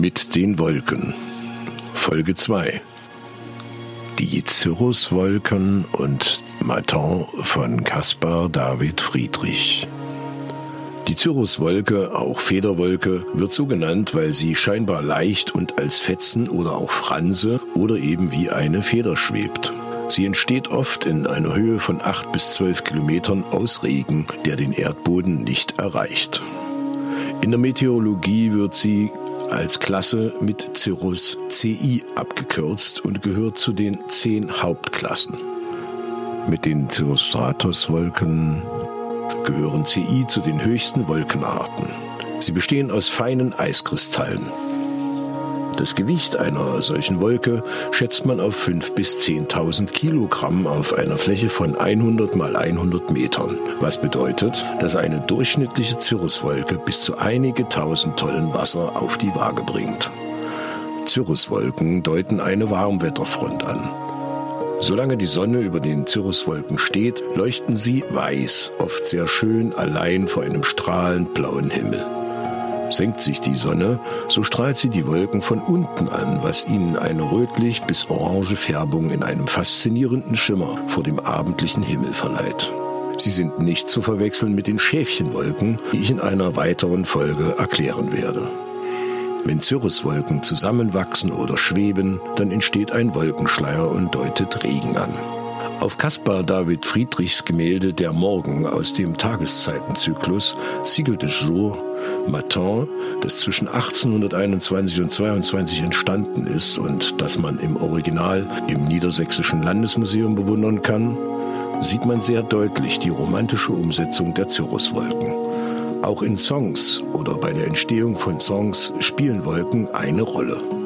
Mit den Wolken. Folge 2. Die Cirruswolken und Matin von Caspar David Friedrich. Die Cirruswolke, auch Federwolke, wird so genannt, weil sie scheinbar leicht und als Fetzen oder auch Franse oder eben wie eine Feder schwebt. Sie entsteht oft in einer Höhe von 8 bis 12 Kilometern aus Regen, der den Erdboden nicht erreicht. In der Meteorologie wird sie als Klasse mit Cirrus CI abgekürzt und gehört zu den zehn Hauptklassen. Mit den Cirrostratus-Wolken gehören CI zu den höchsten Wolkenarten. Sie bestehen aus feinen Eiskristallen. Das Gewicht einer solchen Wolke schätzt man auf 5.000 bis 10.000 Kilogramm auf einer Fläche von 100 mal 100 Metern, was bedeutet, dass eine durchschnittliche Cirruswolke bis zu einige tausend Tonnen Wasser auf die Waage bringt. Cirruswolken deuten eine Warmwetterfront an. Solange die Sonne über den Cirruswolken steht, leuchten sie weiß, oft sehr schön allein vor einem strahlend blauen Himmel. Senkt sich die Sonne, so strahlt sie die Wolken von unten an, was ihnen eine rötlich bis orange Färbung in einem faszinierenden Schimmer vor dem abendlichen Himmel verleiht. Sie sind nicht zu verwechseln mit den Schäfchenwolken, die ich in einer weiteren Folge erklären werde. Wenn Cirruswolken zusammenwachsen oder schweben, dann entsteht ein Wolkenschleier und deutet Regen an. Auf Caspar David Friedrichs Gemälde Der Morgen aus dem Tageszeitenzyklus Siegel des Jour Matin, das zwischen 1821 und 22 entstanden ist und das man im Original im Niedersächsischen Landesmuseum bewundern kann, sieht man sehr deutlich die romantische Umsetzung der Cirruswolken. Auch in Songs oder bei der Entstehung von Songs spielen Wolken eine Rolle.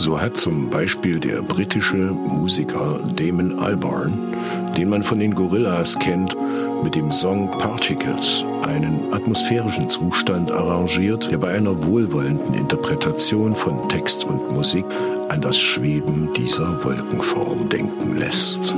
So hat zum Beispiel der britische Musiker Damon Albarn, den man von den Gorillas kennt, mit dem Song Particles einen atmosphärischen Zustand arrangiert, der bei einer wohlwollenden Interpretation von Text und Musik an das Schweben dieser Wolkenform denken lässt.